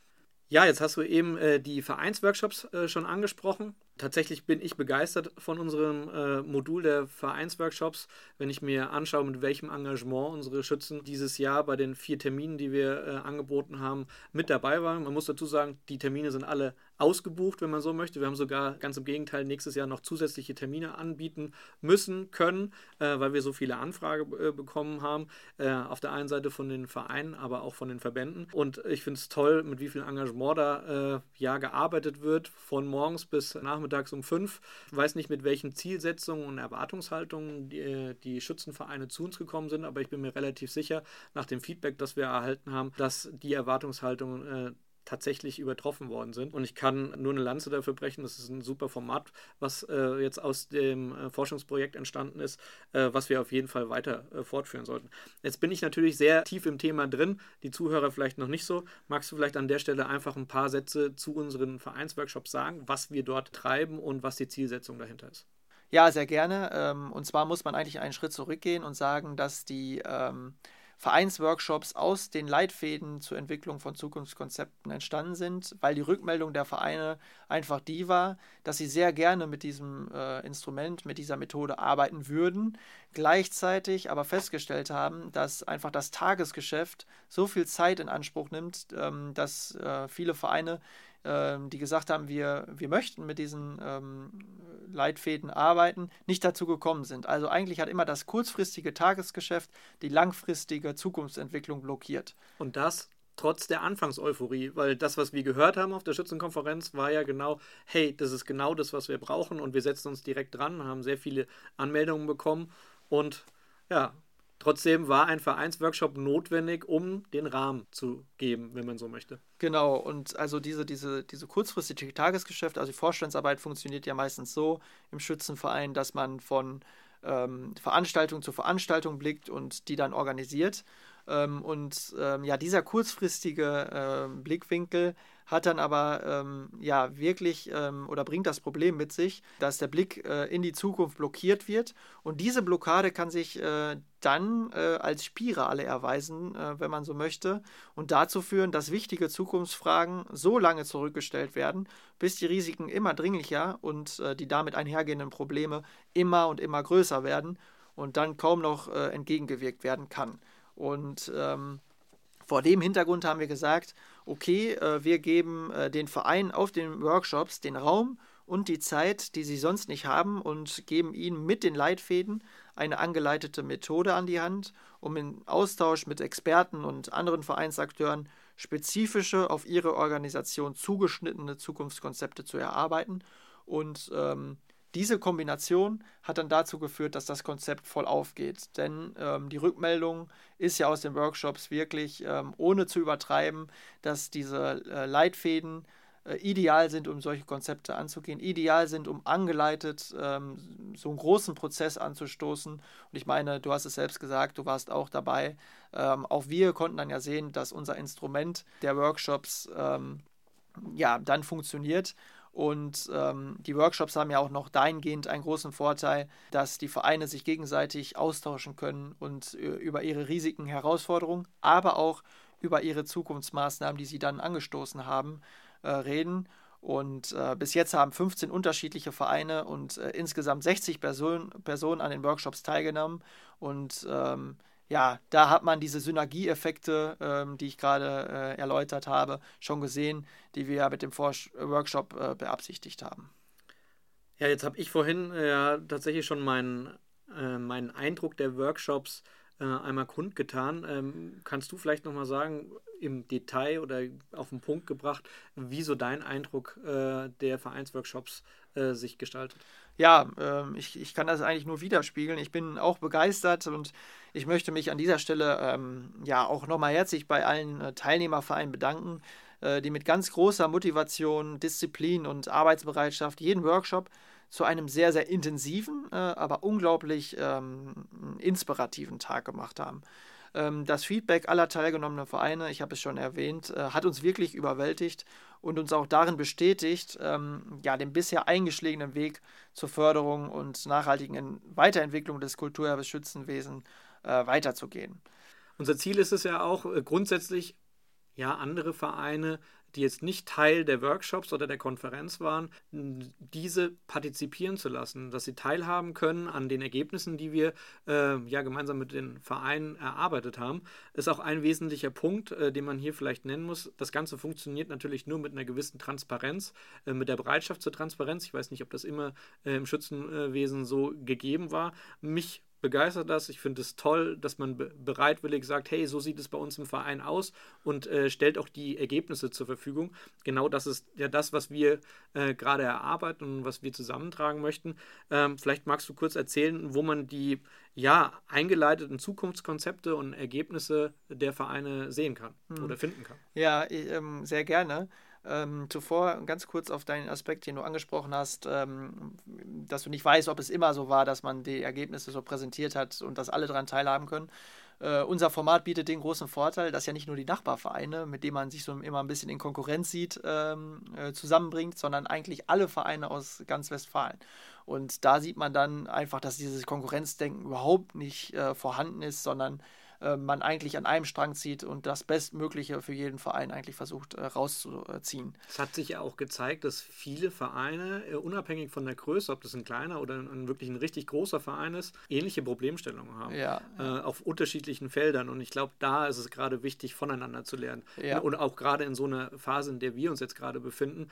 Ja, jetzt hast du eben äh, die Vereinsworkshops äh, schon angesprochen. Tatsächlich bin ich begeistert von unserem äh, Modul der Vereinsworkshops, wenn ich mir anschaue, mit welchem Engagement unsere Schützen dieses Jahr bei den vier Terminen, die wir äh, angeboten haben, mit dabei waren. Man muss dazu sagen, die Termine sind alle ausgebucht, wenn man so möchte. Wir haben sogar ganz im Gegenteil nächstes Jahr noch zusätzliche Termine anbieten müssen können, äh, weil wir so viele Anfragen äh, bekommen haben. Äh, auf der einen Seite von den Vereinen, aber auch von den Verbänden. Und ich finde es toll, mit wie viel Engagement da äh, ja gearbeitet wird, von morgens bis nachmittags um fünf. Ich weiß nicht, mit welchen Zielsetzungen und Erwartungshaltungen die, die Schützenvereine zu uns gekommen sind, aber ich bin mir relativ sicher, nach dem Feedback, das wir erhalten haben, dass die Erwartungshaltung äh, tatsächlich übertroffen worden sind. Und ich kann nur eine Lanze dafür brechen. Das ist ein super Format, was äh, jetzt aus dem äh, Forschungsprojekt entstanden ist, äh, was wir auf jeden Fall weiter äh, fortführen sollten. Jetzt bin ich natürlich sehr tief im Thema drin, die Zuhörer vielleicht noch nicht so. Magst du vielleicht an der Stelle einfach ein paar Sätze zu unseren Vereinsworkshops sagen, was wir dort treiben und was die Zielsetzung dahinter ist? Ja, sehr gerne. Ähm, und zwar muss man eigentlich einen Schritt zurückgehen und sagen, dass die ähm, Vereinsworkshops aus den Leitfäden zur Entwicklung von Zukunftskonzepten entstanden sind, weil die Rückmeldung der Vereine einfach die war, dass sie sehr gerne mit diesem äh, Instrument, mit dieser Methode arbeiten würden, gleichzeitig aber festgestellt haben, dass einfach das Tagesgeschäft so viel Zeit in Anspruch nimmt, ähm, dass äh, viele Vereine die gesagt haben, wir, wir möchten mit diesen ähm, Leitfäden arbeiten, nicht dazu gekommen sind. Also eigentlich hat immer das kurzfristige Tagesgeschäft die langfristige Zukunftsentwicklung blockiert. Und das trotz der Anfangseuphorie, weil das, was wir gehört haben auf der Schützenkonferenz, war ja genau, hey, das ist genau das, was wir brauchen und wir setzen uns direkt dran, haben sehr viele Anmeldungen bekommen und ja, Trotzdem war ein Vereinsworkshop notwendig, um den Rahmen zu geben, wenn man so möchte. Genau, und also diese, diese, diese kurzfristige Tagesgeschäfte, also die Vorstandsarbeit funktioniert ja meistens so im Schützenverein, dass man von ähm, Veranstaltung zu Veranstaltung blickt und die dann organisiert. Ähm, und ähm, ja, dieser kurzfristige äh, Blickwinkel hat dann aber ähm, ja wirklich ähm, oder bringt das Problem mit sich, dass der Blick äh, in die Zukunft blockiert wird. Und diese Blockade kann sich äh, dann äh, als Spirale erweisen, äh, wenn man so möchte, und dazu führen, dass wichtige Zukunftsfragen so lange zurückgestellt werden, bis die Risiken immer dringlicher und äh, die damit einhergehenden Probleme immer und immer größer werden und dann kaum noch entgegengewirkt werden kann. Und ähm, vor dem Hintergrund haben wir gesagt, okay, äh, wir geben äh, den Verein auf den Workshops den Raum und die Zeit, die sie sonst nicht haben und geben ihnen mit den Leitfäden eine angeleitete Methode an die Hand, um im Austausch mit Experten und anderen Vereinsakteuren spezifische, auf ihre Organisation zugeschnittene Zukunftskonzepte zu erarbeiten. Und ähm, diese Kombination hat dann dazu geführt, dass das Konzept voll aufgeht. Denn ähm, die Rückmeldung ist ja aus den Workshops wirklich, ähm, ohne zu übertreiben, dass diese äh, Leitfäden äh, ideal sind, um solche Konzepte anzugehen, ideal sind, um angeleitet ähm, so einen großen Prozess anzustoßen. Und ich meine, du hast es selbst gesagt, du warst auch dabei. Ähm, auch wir konnten dann ja sehen, dass unser Instrument der Workshops ähm, ja dann funktioniert und ähm, die Workshops haben ja auch noch dahingehend einen großen Vorteil, dass die Vereine sich gegenseitig austauschen können und äh, über ihre Risiken, Herausforderungen, aber auch über ihre Zukunftsmaßnahmen, die sie dann angestoßen haben, äh, reden. Und äh, bis jetzt haben 15 unterschiedliche Vereine und äh, insgesamt 60 Person, Personen an den Workshops teilgenommen. Und ähm, ja, da hat man diese Synergieeffekte, ähm, die ich gerade äh, erläutert habe, schon gesehen, die wir ja mit dem Forsch Workshop äh, beabsichtigt haben. Ja, jetzt habe ich vorhin äh, ja tatsächlich schon meinen, äh, meinen Eindruck der Workshops äh, einmal kundgetan. Ähm, kannst du vielleicht nochmal sagen, im Detail oder auf den Punkt gebracht, wie so dein Eindruck äh, der Vereinsworkshops sich gestaltet? Ja, äh, ich, ich kann das eigentlich nur widerspiegeln. Ich bin auch begeistert und ich möchte mich an dieser Stelle ähm, ja auch nochmal herzlich bei allen äh, Teilnehmervereinen bedanken, äh, die mit ganz großer Motivation, Disziplin und Arbeitsbereitschaft jeden Workshop zu einem sehr, sehr intensiven, äh, aber unglaublich ähm, inspirativen Tag gemacht haben. Ähm, das Feedback aller teilgenommenen Vereine, ich habe es schon erwähnt, äh, hat uns wirklich überwältigt und uns auch darin bestätigt, ähm, ja, den bisher eingeschlagenen Weg zur Förderung und nachhaltigen Weiterentwicklung des Kulturerbes Schützenwesen äh, weiterzugehen. Unser Ziel ist es ja auch äh, grundsätzlich, ja, andere Vereine die jetzt nicht Teil der Workshops oder der Konferenz waren, diese partizipieren zu lassen, dass sie teilhaben können an den Ergebnissen, die wir äh, ja gemeinsam mit den Vereinen erarbeitet haben, ist auch ein wesentlicher Punkt, äh, den man hier vielleicht nennen muss. Das Ganze funktioniert natürlich nur mit einer gewissen Transparenz, äh, mit der Bereitschaft zur Transparenz. Ich weiß nicht, ob das immer äh, im Schützenwesen so gegeben war. Mich begeistert das. Ich finde es toll, dass man bereitwillig sagt, hey, so sieht es bei uns im Verein aus und äh, stellt auch die Ergebnisse zur Verfügung. Genau das ist ja das, was wir äh, gerade erarbeiten und was wir zusammentragen möchten. Ähm, vielleicht magst du kurz erzählen, wo man die ja eingeleiteten Zukunftskonzepte und Ergebnisse der Vereine sehen kann hm. oder finden kann. Ja, ähm, sehr gerne. Ähm, zuvor ganz kurz auf deinen Aspekt, den du angesprochen hast, ähm, dass du nicht weißt, ob es immer so war, dass man die Ergebnisse so präsentiert hat und dass alle daran teilhaben können. äh, unser Format bietet den großen Vorteil, dass ja nicht nur die Nachbarvereine, mit denen man sich so immer ein bisschen in Konkurrenz sieht, ähm, äh, zusammenbringt, sondern eigentlich alle Vereine aus ganz Westfalen. Und da sieht man dann einfach, dass dieses Konkurrenzdenken überhaupt nicht äh, vorhanden ist, sondern äh, man eigentlich an einem Strang zieht und das Bestmögliche für jeden Verein eigentlich versucht äh, rauszuziehen. Es hat sich ja auch gezeigt, dass viele Vereine, äh, unabhängig von der Größe, ob das ein kleiner oder ein, wirklich ein richtig großer Verein ist, ähnliche Problemstellungen haben. Ja. Äh, auf unterschiedlichen Feldern. Und ich glaube, da ist es gerade wichtig, voneinander zu lernen. Ja. Und auch gerade in so einer Phase, in der wir uns jetzt gerade befinden,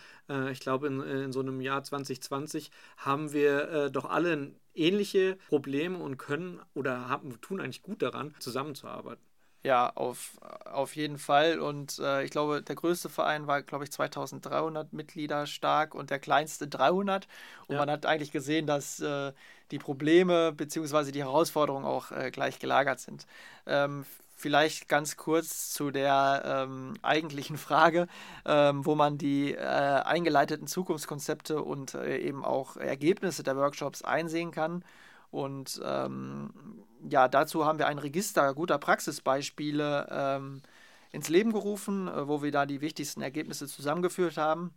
ich glaube, in, in, so einem Jahr 2020 haben wir doch alle ähnliche Probleme und können oder haben, tun eigentlich gut daran, zusammenzuarbeiten. Ja, auf, auf jeden Fall. Und äh, ich glaube, der größte Verein war, glaube ich, 2300 Mitglieder stark und der kleinste 300. Und ja. man hat eigentlich gesehen, dass äh, die Probleme bzw. die Herausforderungen auch äh, gleich gelagert sind. Ähm, vielleicht ganz kurz zu der ähm, eigentlichen Frage, ähm, wo man die äh, eingeleiteten Zukunftskonzepte und äh, eben auch Ergebnisse der Workshops einsehen kann. Und ähm, ja, dazu haben wir ein Register guter Praxisbeispiele ähm, ins Leben gerufen, äh, wo wir da die wichtigsten Ergebnisse zusammengeführt haben.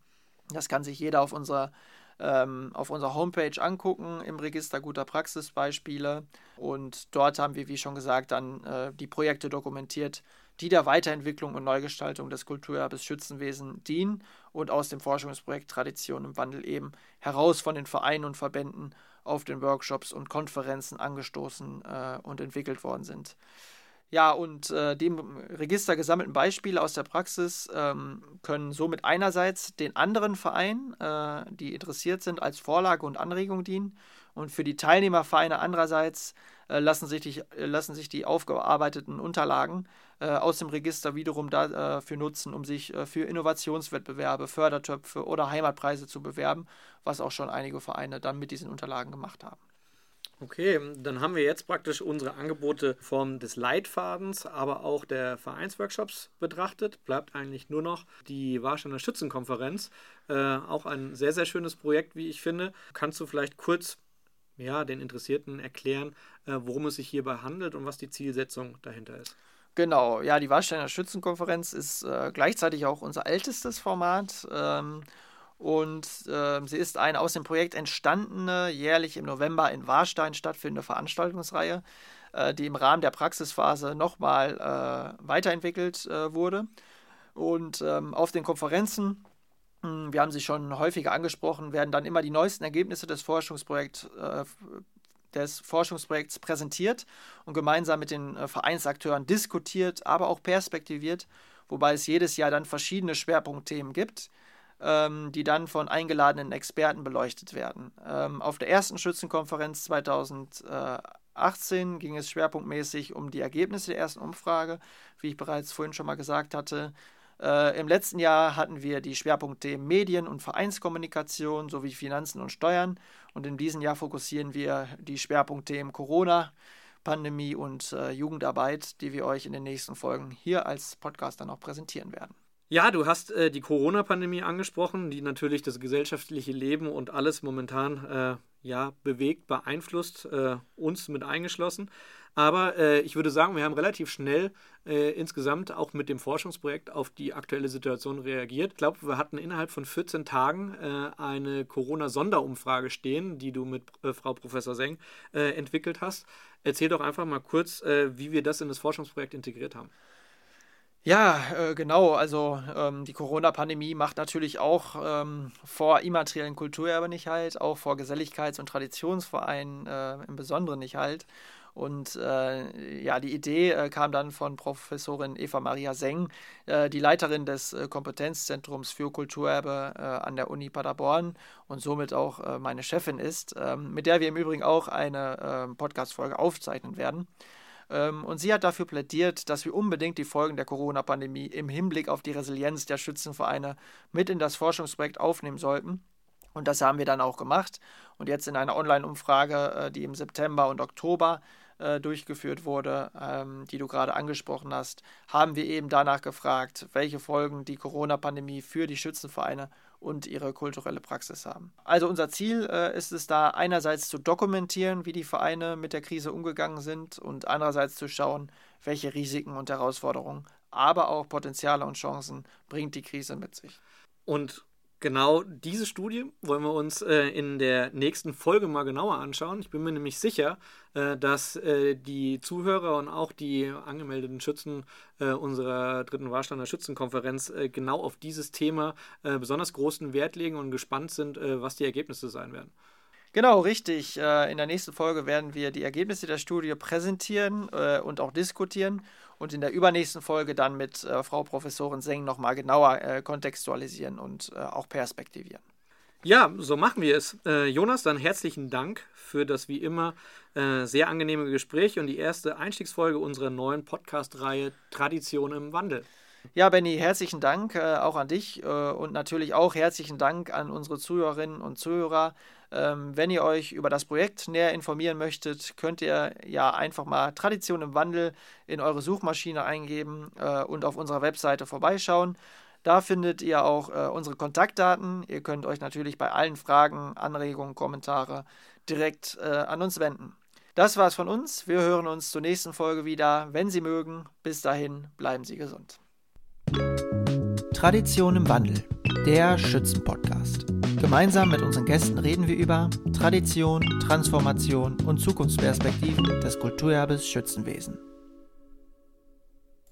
Das kann sich jeder auf unserer ähm, auf unserer Homepage angucken im Register guter Praxisbeispiele. Und dort haben wir, wie schon gesagt, dann äh, die Projekte dokumentiert, die der Weiterentwicklung und Neugestaltung des Kulturerbes Schützenwesen dienen und aus dem Forschungsprojekt Tradition im Wandel eben heraus von den Vereinen und Verbänden auf den Workshops und Konferenzen angestoßen äh, und entwickelt worden sind. Ja, und äh, die Register gesammelten Beispiele aus der Praxis ähm, können somit einerseits den anderen Vereinen, äh, die interessiert sind, als Vorlage und Anregung dienen und für die Teilnehmervereine andererseits lassen, sich die, äh, lassen sich die aufgearbeiteten Unterlagen äh, aus dem Register wiederum dafür nutzen, um sich äh, für Innovationswettbewerbe, Fördertöpfe oder Heimatpreise zu bewerben, was auch schon einige Vereine dann mit diesen Unterlagen gemacht haben. Okay, dann haben wir jetzt praktisch unsere Angebote Form des Leitfadens, aber auch der Vereinsworkshops betrachtet. Bleibt eigentlich nur noch die Warsteiner Schützenkonferenz. Äh, auch ein sehr, sehr schönes Projekt, wie ich finde. Kannst du vielleicht kurz ja, den Interessierten erklären, äh, worum es sich hierbei handelt und was die Zielsetzung dahinter ist? Genau, ja, die Warsteiner Schützenkonferenz ist äh, gleichzeitig auch unser ältestes Format. Ähm, und äh, sie ist eine aus dem Projekt entstandene, jährlich im November in Warstein stattfindende Veranstaltungsreihe, äh, die im Rahmen der Praxisphase nochmal äh, weiterentwickelt äh, wurde. Und ähm, auf den Konferenzen, wir haben sie schon häufiger angesprochen, werden dann immer die neuesten Ergebnisse des Forschungsprojekts äh, des Forschungsprojekts präsentiert und gemeinsam mit den äh, Vereinsakteuren diskutiert, aber auch perspektiviert, wobei es jedes Jahr dann verschiedene Schwerpunktthemen gibt ähm, die dann von eingeladenen Experten beleuchtet werden. Ähm, auf der ersten Schützenkonferenz 2018 ging es schwerpunktmäßig um die Ergebnisse der ersten Umfrage, wie ich bereits vorhin schon mal gesagt hatte. Äh, Im letzten Jahr hatten wir die Schwerpunktthemen Medien und Vereinskommunikation sowie Finanzen und Steuern. Und in diesem Jahr fokussieren wir die Schwerpunktthemen Corona, Pandemie und äh, Jugendarbeit, die wir euch in den nächsten Folgen hier als Podcast dann auch präsentieren werden. Ja, du hast äh, die Corona-Pandemie angesprochen, die natürlich das gesellschaftliche Leben und alles momentan äh, ja, bewegt, beeinflusst, äh, uns mit eingeschlossen. Aber äh, ich würde sagen, wir haben relativ schnell äh, insgesamt auch mit dem Forschungsprojekt auf die aktuelle Situation reagiert. Ich glaube, wir hatten innerhalb von 14 Tagen äh, eine Corona-Sonderumfrage stehen, die du mit Frau Professor Seng entwickelt hast. Erzähl doch einfach mal kurz, wie wir das in das Forschungsprojekt integriert haben. Ja, äh, genau. Also ähm, die Corona-Pandemie macht natürlich auch ähm, vor immateriellen Kulturerbe nicht halt, auch vor Geselligkeits- und Traditionsvereinen äh, im Besonderen nicht halt. Und äh, ja, die Idee äh, kam dann von Professorin Eva Maria Seng, äh, die Leiterin des äh, Kompetenzzentrums für Kulturerbe an der Uni Paderborn und somit auch meine Chefin ist, ähm, mit der wir im Übrigen auch eine Podcast-Folge aufzeichnen werden. Ähm, und sie hat dafür plädiert, dass wir unbedingt die Folgen der Corona-Pandemie im Hinblick auf die Resilienz der Schützenvereine mit in das Forschungsprojekt aufnehmen sollten. Und das haben wir dann auch gemacht. Und jetzt in einer Online-Umfrage, äh, die im September und Oktober äh, durchgeführt wurde, ähm, die du gerade angesprochen hast, haben wir eben danach gefragt, welche Folgen die Corona-Pandemie für die Schützenvereine und ihre kulturelle Praxis haben. Also unser Ziel äh, ist es da einerseits zu dokumentieren, wie die Vereine mit der Krise umgegangen sind und andererseits zu schauen, welche Risiken und Herausforderungen, aber auch Potenziale und Chancen bringt die Krise mit sich. Und genau diese Studie wollen wir uns äh, in der nächsten Folge mal genauer anschauen. Ich bin mir nämlich sicher, äh, dass äh, die Zuhörer und auch die angemeldeten Schützen äh, unserer dritten Warsteiner Schützenkonferenz äh, genau auf dieses Thema äh, besonders großen Wert legen und gespannt sind, was die Ergebnisse sein werden. Genau, richtig. In der nächsten Folge werden wir die Ergebnisse der Studie präsentieren und auch diskutieren und in der übernächsten Folge dann mit äh, Frau Professorin Seng nochmal genauer äh, kontextualisieren und äh, auch perspektivieren. Ja, so machen wir es. Äh, Jonas, dann herzlichen Dank für das wie immer äh, sehr angenehme Gespräch und die erste Einstiegsfolge unserer neuen Podcast-Reihe Tradition im Wandel. Ja, Benny, herzlichen Dank äh, auch an dich und natürlich auch herzlichen Dank an unsere Zuhörerinnen und Zuhörer. Ähm, wenn ihr euch über das Projekt näher informieren möchtet, könnt ihr ja einfach mal Tradition im Wandel in eure Suchmaschine eingeben äh, und auf unserer Webseite vorbeischauen. Da findet ihr auch äh, unsere Kontaktdaten. Ihr könnt euch natürlich bei allen Fragen, Anregungen, Kommentare direkt äh, an uns wenden. Das war's von uns. Wir hören uns zur nächsten Folge wieder, wenn Sie mögen. Bis dahin, bleiben Sie gesund. Tradition im Wandel, der Schützen-Podcast. Gemeinsam mit unseren Gästen reden wir über Tradition, Transformation und Zukunftsperspektiven des Kulturerbes Schützenwesen.